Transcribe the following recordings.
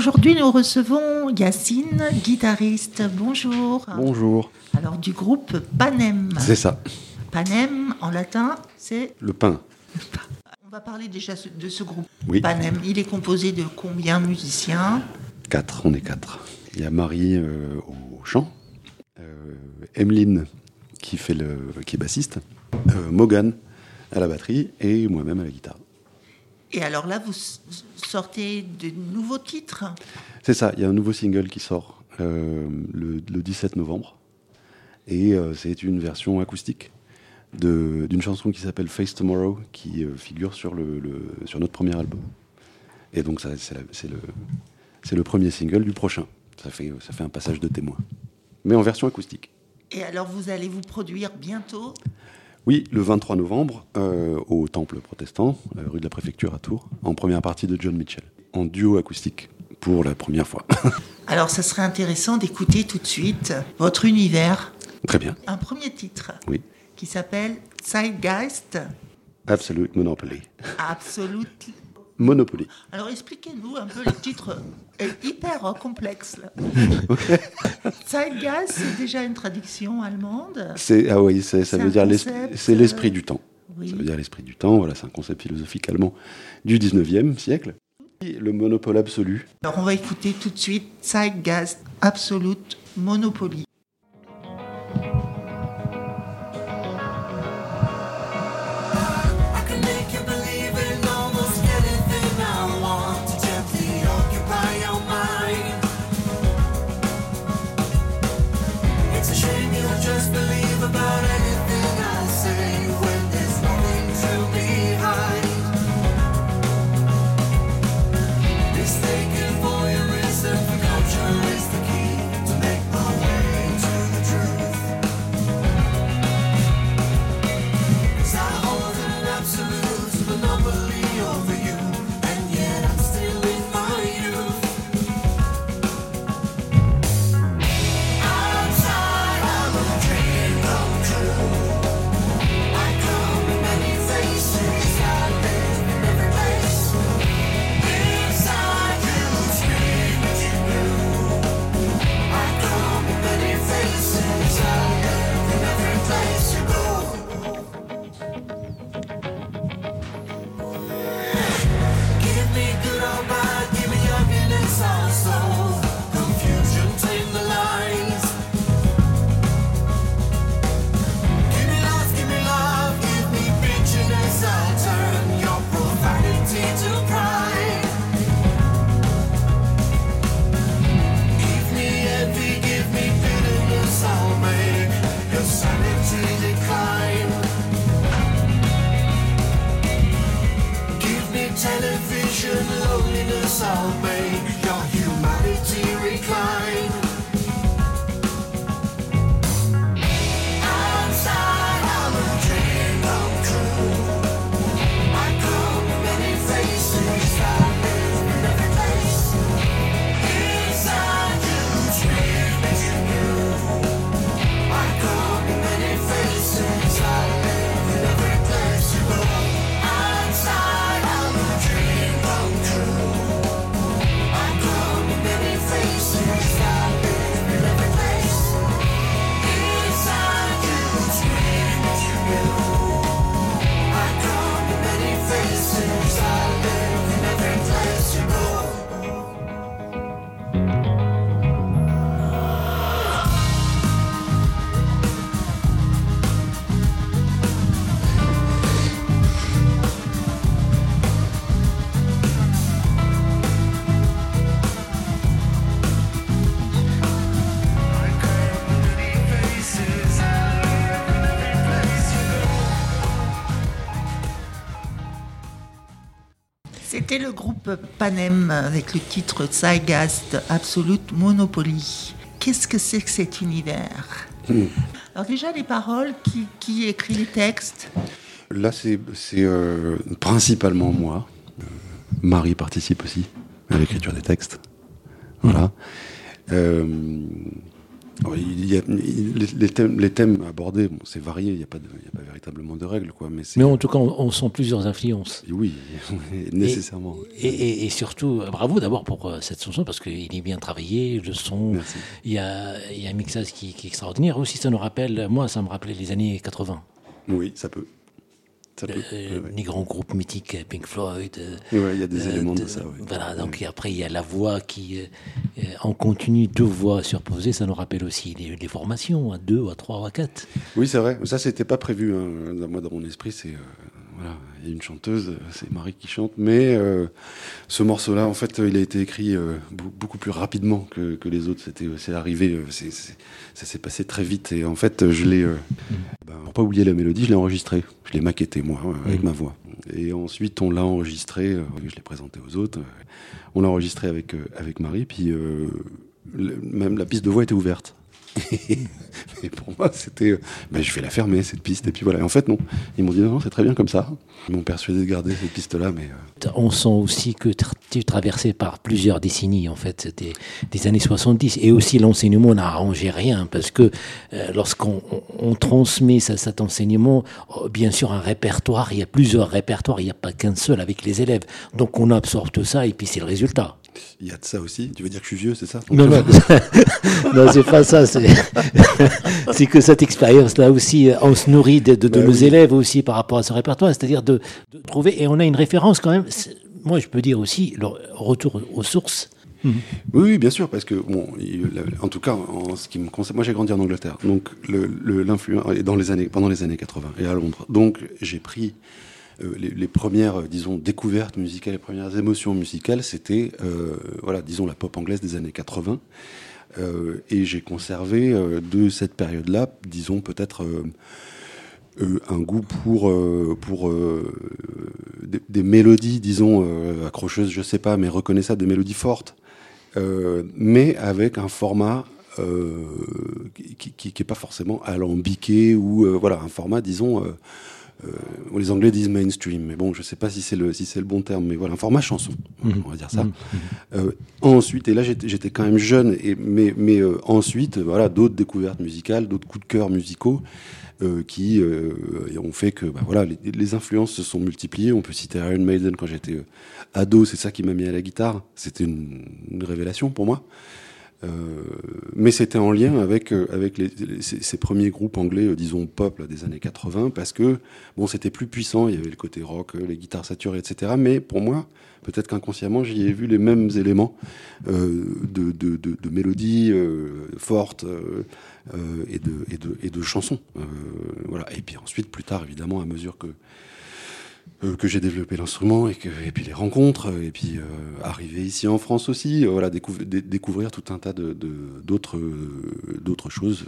Aujourd'hui nous recevons Yacine, guitariste. Bonjour. Bonjour. Alors du groupe Panem. C'est ça. Panem en latin, c'est Le pain. On va parler déjà de ce groupe Oui. Panem. Il est composé de combien de musiciens? Quatre, on est quatre. Il y a Marie euh, au chant, euh, Emeline qui, fait le, qui est bassiste, euh, Morgan à la batterie et moi-même à la guitare. Et alors là, vous sortez de nouveaux titres. C'est ça, il y a un nouveau single qui sort euh, le, le 17 novembre et euh, c'est une version acoustique d'une chanson qui s'appelle Face Tomorrow qui euh, figure sur, le, le- sur notre premier album. Et donc c'est le, le premier single du prochain. Ça fait, ça fait un passage de témoin. Mais en version acoustique. Et alors vous allez vous produire bientôt? Oui, le 23 novembre, euh, au Temple protestant, euh, rue de la Préfecture à Tours, en première partie de John Mitchell, en duo acoustique, pour la première fois. Alors ça serait intéressant d'écouter tout de suite votre univers. Très bien, Un premier titre oui. qui s'appelle Zeitgeist Absolute Monopoly. Absolute. Monopoly. Alors expliquez-nous un peu le titre hyper euh, complexe. Là. Zeitgeist, c'est déjà une traduction allemande. C'est, ah oui, ça veut dire c'est l'esprit du temps. Oui. Ça veut dire l'esprit du temps, voilà, c'est un concept philosophique allemand du 19e siècle. Le monopole absolu, Alors on va écouter tout de suite Zeitgeist Absolute Monopoly. C'était le groupe Panem avec le titre Zeitgeist Absolute Monopoly. Qu'est-ce que c'est que cet univers Alors déjà les paroles, qui, qui écrit les textes Là, c'est euh, principalement moi. Euh, Marie participe aussi à l'écriture des textes. Voilà. Euh, il y a- il- les, thèmes, les thèmes abordés, bon, c'est varié, il n'y a, pas a véritablement de règles, quoi. Mais, en tout cas, on, on sent plusieurs influences. oui, nécessairement. Et, et- et surtout, bravo d'abord pour euh, cette chanson parce qu'il est bien travaillé, le son. Merci. Il y a, il y a un mixage qui, qui est extraordinaire. Aussi, ça nous rappelle, moi, ça me rappelait les années 80. Oui, ça peut. Peut. Euh, ouais. Les grands groupes mythiques, euh, Pink Floyd. euh, Ouais, il y a des euh, éléments de, de- ça. ouais. Voilà, donc et après, il y a la voix qui, euh, en continu, deux voix surposées. Ça nous rappelle aussi les, les formations, à deux, à trois, à quatre. Oui, c'est vrai. Ça, c'était pas prévu. hein. Dans- Moi, dans mon esprit, c'est voilà, il y a une chanteuse, c'est Marie qui chante. Mais euh, ce morceau-là, en fait, il a été écrit euh, beaucoup plus rapidement que, que les autres. C'était, c'est arrivé, euh, c'est, c'est- ça s'est passé très vite. Et en fait, je l'ai, euh, ben, pour pas oublier la mélodie, je l'ai enregistré. Je l'ai maquetté moi, euh, avec Mhm. ma voix. Et ensuite, on l'a enregistré. euh, je l'ai présenté aux autres. euh, on l'a enregistré avec euh, avec Marie. Puis euh, même la piste de voix était ouverte. Et pour moi, c'était, ben, je vais la fermer cette piste. Et puis voilà. Et en fait, non. Ils m'ont dit non, c'est très bien comme ça. Ils m'ont persuadé de garder cette piste-là, mais euh, On sent aussi que tu es traversé par plusieurs décennies, en fait, des, des années 70. Et aussi, l'enseignement n'a arrangé rien, parce que euh, lorsqu'on on- on transmet ça- cet enseignement, euh, bien sûr, un répertoire, il y a plusieurs répertoires, il n'y a pas qu'un seul avec les élèves. Donc, on absorbe tout ça, et puis c'est le résultat. Il y a de ça aussi. Tu veux dire que je suis vieux, c'est ça? Non, non, non c'est pas ça. C'est c'est que cette expérience-là aussi, euh, on se nourrit de, de- de Bah nos oui. élèves aussi par rapport à ce répertoire, c'est-à-dire de, de trouver, et on a une référence quand même. Moi, je peux dire aussi le retour aux sources. Oui, oui, bien sûr, parce que, bon, en tout cas, en ce qui me concerne, moi j'ai grandi en Angleterre, donc le- le- dans les années, pendant les années 80, et à Londres. Donc j'ai pris les, les premières, euh, disons, découvertes musicales, les premières émotions musicales, c'était, euh, voilà, disons, la pop anglaise des années 80. Euh, et j'ai conservé euh, de cette période-là, disons, peut-être. euh, euh, un goût pour euh, pour euh, des, mélodies, disons euh, accrocheuses, je sais pas, mais reconnaissables, des mélodies fortes, euh, mais avec un format euh, qui, qui, qui est pas forcément alambiqué ou euh, voilà un format, disons. Euh, les Anglais disent mainstream, mais bon, je sais pas si c'est le si c'est le bon terme, mais voilà, un format chanson, on va dire ça. Euh, ensuite, et là j'étais quand même jeune, et, mais, mais euh, ensuite, voilà, d'autres découvertes musicales, d'autres coups de cœur musicaux qui ont fait que bah, voilà, les, les influences se sont multipliées. On peut citer Iron Maiden quand j'étais ado, c'est ça qui m'a mis à la guitare. C'était une, une révélation pour moi. Euh, mais c'était en lien avec euh, avec les, ces, premiers groupes anglais, euh, disons pop là, des années 80, parce que bon, c'était plus puissant. Il y avait le côté rock, les guitares saturées, etc. Mais pour moi, peut-être qu'inconsciemment, j'y ai vu les mêmes éléments de, de, de, de mélodies fortes et, de, et, de, et de chansons. Voilà. Et puis ensuite, plus tard, évidemment, à mesure que que j'ai développé l'instrument et que et puis les rencontres euh, et puis euh, arriver ici en France aussi euh, voilà découv- dé- découvrir tout un tas de d'autres euh, d'autres choses.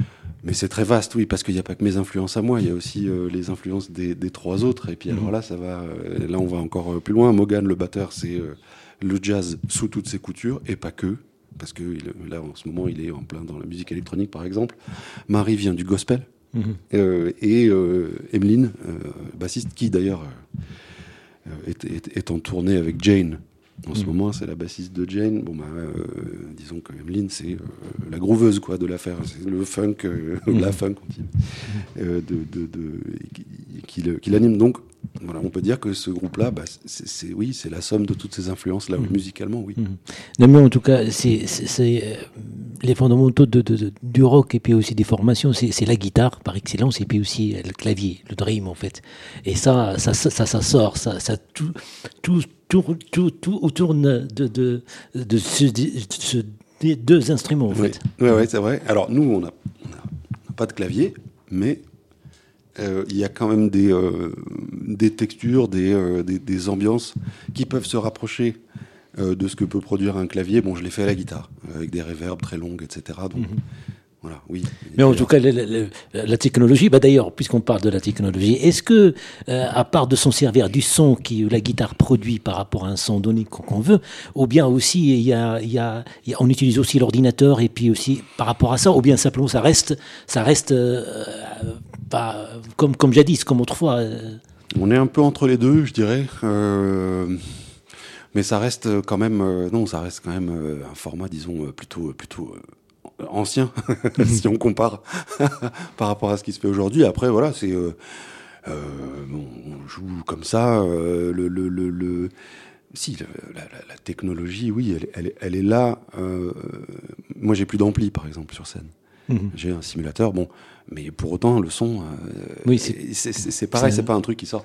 Euh. mais c'est très vaste oui parce qu'il n'y a pas que mes influences à moi il y a aussi euh, les influences des, des trois autres. Et puis alors là ça va euh, là on va encore euh, plus loin. Morgan le batteur c'est euh, le jazz sous toutes ses coutures et pas que parce que là en ce moment il est en plein dans la musique électronique par exemple. Marie vient du gospel Mhm. euh, et euh, Emeline, euh, bassiste, qui d'ailleurs euh, est, est- est en tournée avec Jane. En ce Mhm. moment, c'est la bassiste de Jane. Bon, bah, disons que Emeline, c'est la grooveuse quoi, de l'affaire. C'est le funk, euh, Mhm. la funk, on de, de, de- qui, l'anime. Donc, voilà, on peut dire que ce groupe-là, bah, c'est, oui, c'est la somme de toutes ces influences-là, musicalement, oui. Non, mais en tout cas, c'est les fondamentaux de, de- de- du rock et puis aussi des formations, c'est la guitare par excellence et puis aussi euh, le clavier, le dream en fait. Et ça, ça, ça, ça, ça sort, ça, ça tout, tout, tout, tout, tout tourne de, de, de, ce- de ce- des deux instruments en Oui, fait. ouais, ouais, c'est vrai. Alors nous, on n'a pas de clavier, mais euh, il y a quand même des, euh, des textures, des, euh, des, des ambiances qui peuvent se rapprocher euh, de ce que peut produire un clavier. Bon, je l'ai fait à la guitare, euh, avec des réverbes très longues, etc. Donc, voilà, oui. Mhm. Mais en tout cas, la technologie, bah d'ailleurs, puisqu'on parle de la technologie, est-ce que, euh, à part de s'en servir du son que la guitare produit par rapport à un son donné qu'on veut, ou bien aussi, il y a, il y on utilise aussi l'ordinateur, et puis aussi par rapport à ça, ou bien simplement ça reste, ça reste euh, comme, comme jadis, comme autrefois. euh. On est un peu entre les deux, je dirais. Euh, mais ça reste quand même, euh, non, ça reste quand même euh, un format, disons, euh, plutôt, plutôt euh, ancien si on compare par rapport à ce qui se fait aujourd'hui. Après, voilà, c'est euh, euh, bon, on joue comme ça. euh, le, le, le, le- si la, la- la technologie, oui, elle, elle, est- elle est là. euh, moi, j'ai plus d'ampli, par exemple, sur scène. Mhm. J'ai un simulateur, bon, mais pour autant, le son, euh, Oui, c'est- pareil, c'est pas un truc qui sort.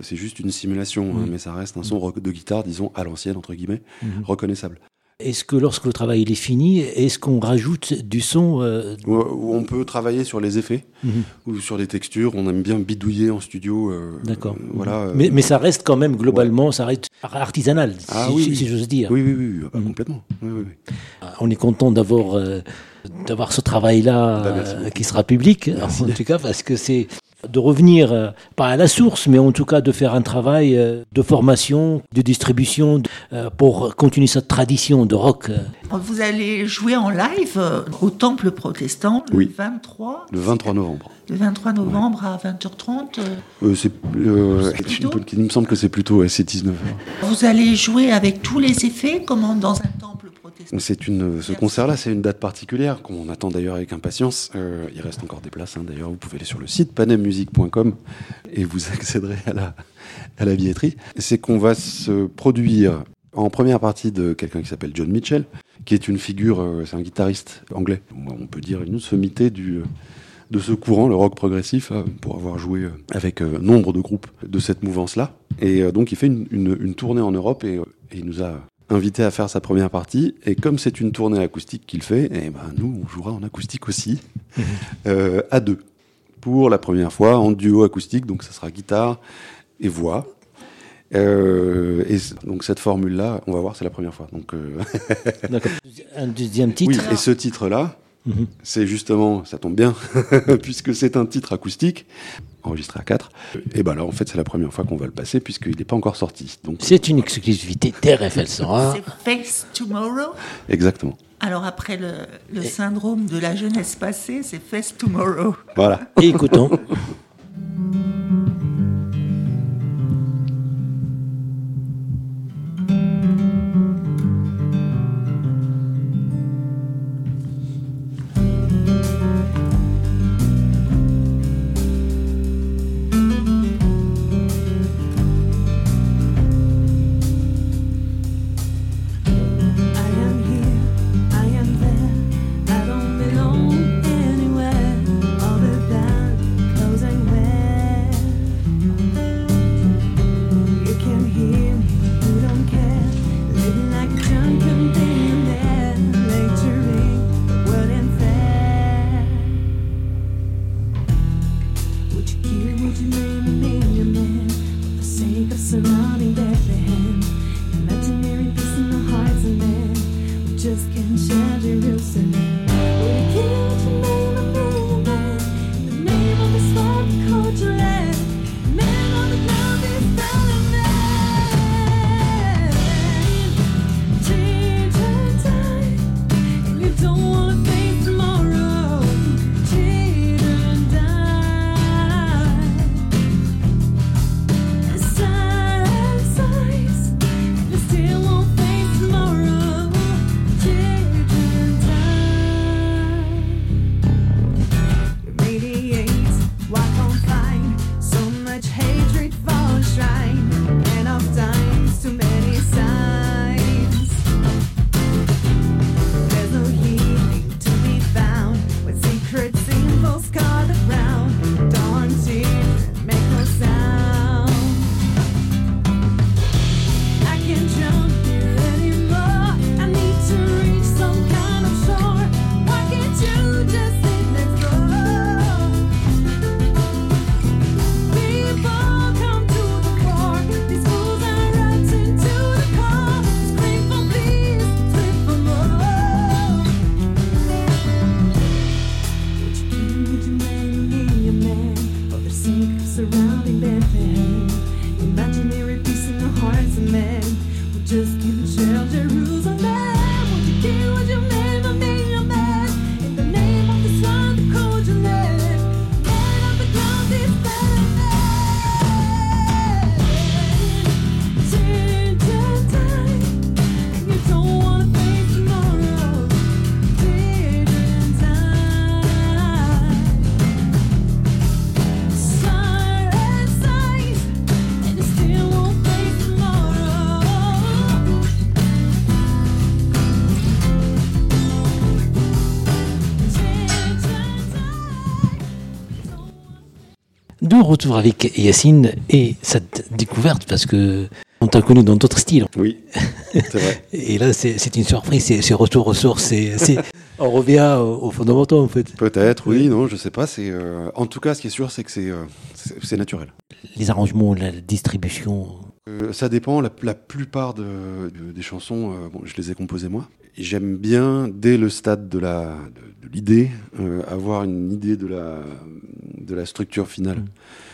C'est juste une simulation, hein, Mhm. mais ça reste un son rock- de guitare, disons, à l'ancienne, entre guillemets, Mhm. reconnaissable. Est-ce que lorsque le travail il est fini, est-ce qu'on rajoute du son euh, Où, où on peut travailler sur les effets Mhm. ou sur les textures. On aime bien bidouiller en studio. euh, D'accord. euh, voilà. euh, mais, mais ça reste quand même globalement, ça reste artisanal, Ah si, oui, j'ose dire. Oui, oui, oui, ah bah, complètement. Oui, oui, oui. On est content d'avoir d'avoir ce travail-là Bah, qui sera public, en tout cas, parce que c'est de revenir, euh, pas à la source, mais en tout cas de faire un travail euh, de formation, de distribution, euh, pour continuer cette tradition de rock. Vous allez jouer en live au Temple protestant le Oui. 23, Le 23 novembre. le 23 novembre à 20h30. euh, Euh, c'est, euh, il me semble que c'est plutôt ouais, c'est 19 heures. Vous allez jouer avec tous les effets, comme dans un temple. C'est une, ce concert-là, c'est une date particulière qu'on attend d'ailleurs avec impatience. Euh, il reste encore des places. hein. D'ailleurs, vous pouvez aller sur le site panemmusique.com et vous accéderez à la, à la billetterie. C'est qu'on va se produire en première partie de quelqu'un qui s'appelle John Mitchell, qui est une figure, euh, c'est un guitariste anglais. On peut dire une sommité du, de ce courant, le rock progressif, euh, pour avoir joué euh, avec nombre de groupes de cette mouvance-là. Et donc, il fait une, une- une tournée en Europe et, et il nous a invité à faire sa première partie. Et comme c'est une tournée acoustique qu'il fait, eh ben, nous, on jouera en acoustique aussi, euh, à deux. Pour la première fois, en duo acoustique, donc ça sera guitare et voix. Euh, et donc cette formule-là, on va voir, c'est la première fois. Donc, euh. Un deuxième oui, titre. et ce titre-là, Mhm. c'est justement, ça tombe bien, puisque c'est un titre acoustique, enregistré à 4. Et ben là, en fait, c'est la première fois qu'on va le passer, puisqu'il n'est pas encore sorti. Donc, C'est une exclusivité TRFL sera. C'est Face Tomorrow. exactement. Alors après le, le syndrome de la jeunesse passée, c'est Face Tomorrow. Voilà. Et écoutons. shine. Retour avec Yacine et cette découverte parce que on t'a connu dans d'autres styles. Oui, c'est vrai. Et là, c'est une surprise, c'est retour aux sources, c'est on revient aux, aux fondamentaux en fait. Peut-être, oui, non, je sais pas. C'est euh, en tout cas, ce qui est sûr, c'est que c'est euh, naturel. Les arrangements, la distribution. Euh, ça dépend. La, la plupart de, de- des chansons, bon, je les ai composées moi. J'aime bien, dès le stade de l'idée, avoir une idée de la de la structure finale.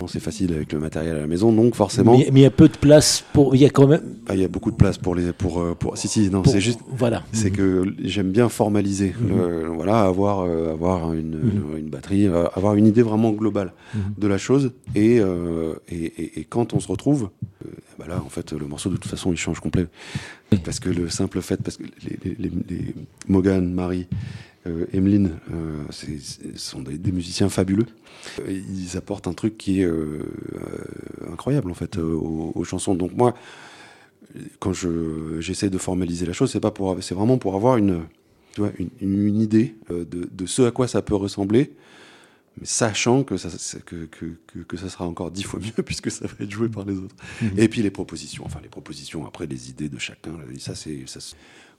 Bon, c'est facile avec le matériel à la maison, donc forcément, Mais mais il y a peu de place pour. Il y a quand même. ah, il y a beaucoup de place pour les pour euh, pour. Si si, non, c'est juste. Voilà. C'est que j'aime bien formaliser, le- voilà, avoir, euh, avoir une, une batterie, euh, avoir une idée vraiment globale de la chose. Et, euh, et, et- et quand on se retrouve, bah là, en fait, le morceau de toute façon, il change complet. Parce que le simple fait, parce que les, les, les- les- Morgan, Marie, Emeline, euh, c'est- c'est- sont des, des musiciens fabuleux. Et Ils apportent un truc qui est euh, euh, incroyable en fait euh, aux, aux chansons. Donc moi, quand je j'essaie de formaliser la chose, c'est pas pour, c'est vraiment pour avoir une, tu vois, une, une idée euh, de, de ce à quoi ça peut ressembler, mais sachant que ça, que, que, ça sera encore dix fois mieux puisque ça va être joué par les autres. Et puis les propositions, enfin les propositions après les idées de chacun, ça c'est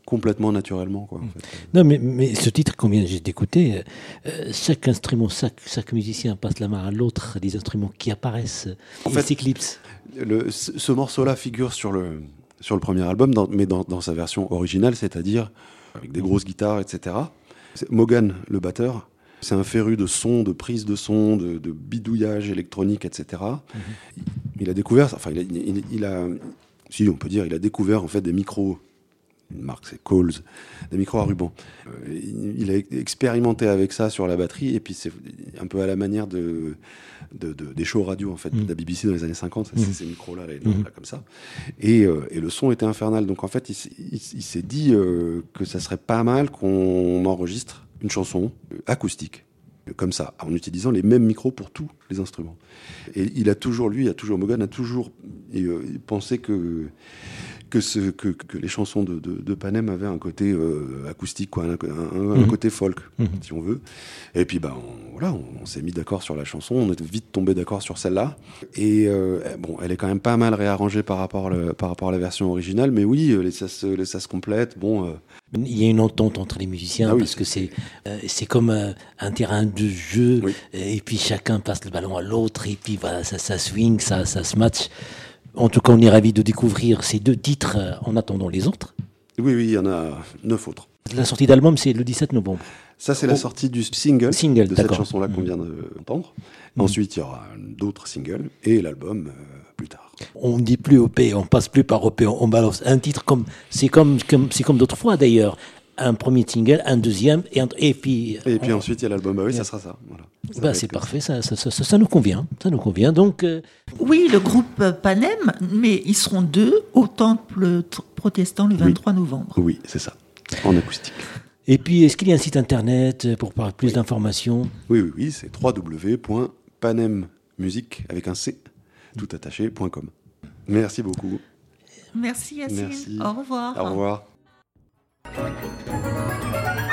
complètement naturellement quoi. En fait. Non, mais, mais ce titre qu'on vient juste d'écouter, euh, chaque instrument, chaque, chaque musicien passe la main à l'autre, des instruments qui apparaissent, En fait- s'éclipsent. Ce ce morceau-là figure sur le, sur le premier album, dans- mais dans, dans sa version originale, c'est-à-dire avec des grosses guitares, etc. C'est- Morgan, le batteur, c'est un féru de son, de prise de son, de, de bidouillage électronique, etc. Il a découvert, enfin, il a, il- il a- si on peut dire, il a découvert en fait des micros. Une marque, c'est Coles, des micros à ruban. Euh, il, a expérimenté avec ça sur la batterie, et puis c'est un peu à la manière de, de- de- des shows radio en fait, de la BBC dans les années 50, c'est ces micros-là, là, là, comme ça. Et, euh, et le son était infernal. Donc en fait, il, s'est- il- il s'est dit euh, que ça serait pas mal qu'on enregistre une chanson acoustique, comme ça, en utilisant les mêmes micros pour tous les instruments. Et il a toujours, lui, il a toujours, Morgan a toujours pensé que que, ce, que, que les chansons de, de, de Panem avaient un côté euh, acoustique, quoi, un, un- un Mhm. côté folk, Mhm. si on veut. Et puis, bah, on, voilà, on, on s'est mis d'accord sur la chanson, on est vite tombé d'accord sur celle-là. Et euh, bon, elle est quand même pas mal réarrangée par rapport, le- par rapport à la version originale, mais oui, les sas, les sas complètes, bon, euh, Il y a une entente entre les musiciens Ah oui, parce que c'est euh, c'est comme euh, un terrain de jeu Oui. et puis chacun passe le ballon à l'autre et puis voilà ça, ça swing, ça, ça se match. En tout cas, on est ravis de découvrir ces deux titres euh, en attendant les autres. oui, oui, il y en a neuf autres. La sortie d'album, c'est le 17 novembre. Ça, c'est la Oh. sortie du single, Single, de cette chanson-là qu'on Mhm. vient d'entendre. Ensuite, il y aura d'autres singles et l'album euh, plus tard. On ne dit plus OP, on passe plus par OP, on, balance un titre comme c'est comme comme c'est comme d'autres fois d'ailleurs. Un premier single, un deuxième et, un- et puis Et puis on- ensuite, il y a l'album. Bah oui, ça sera ça. Voilà. Ça bah, c'est parfait, ça, ça, ça, ça- ça nous convient, ça nous convient. Donc euh, Oui, le groupe Panem, mais ils seront deux au temple protestant le 23 novembre. Oui, c'est ça. En acoustique. Et puis, est-ce qu'il y a un site internet euh, pour plus d'informations? Oui, oui, oui, c'est www.panemmusique avec un C tout attaché.com. Merci beaucoup. Merci Yacine. Merci. Au revoir. Au revoir. Thank you.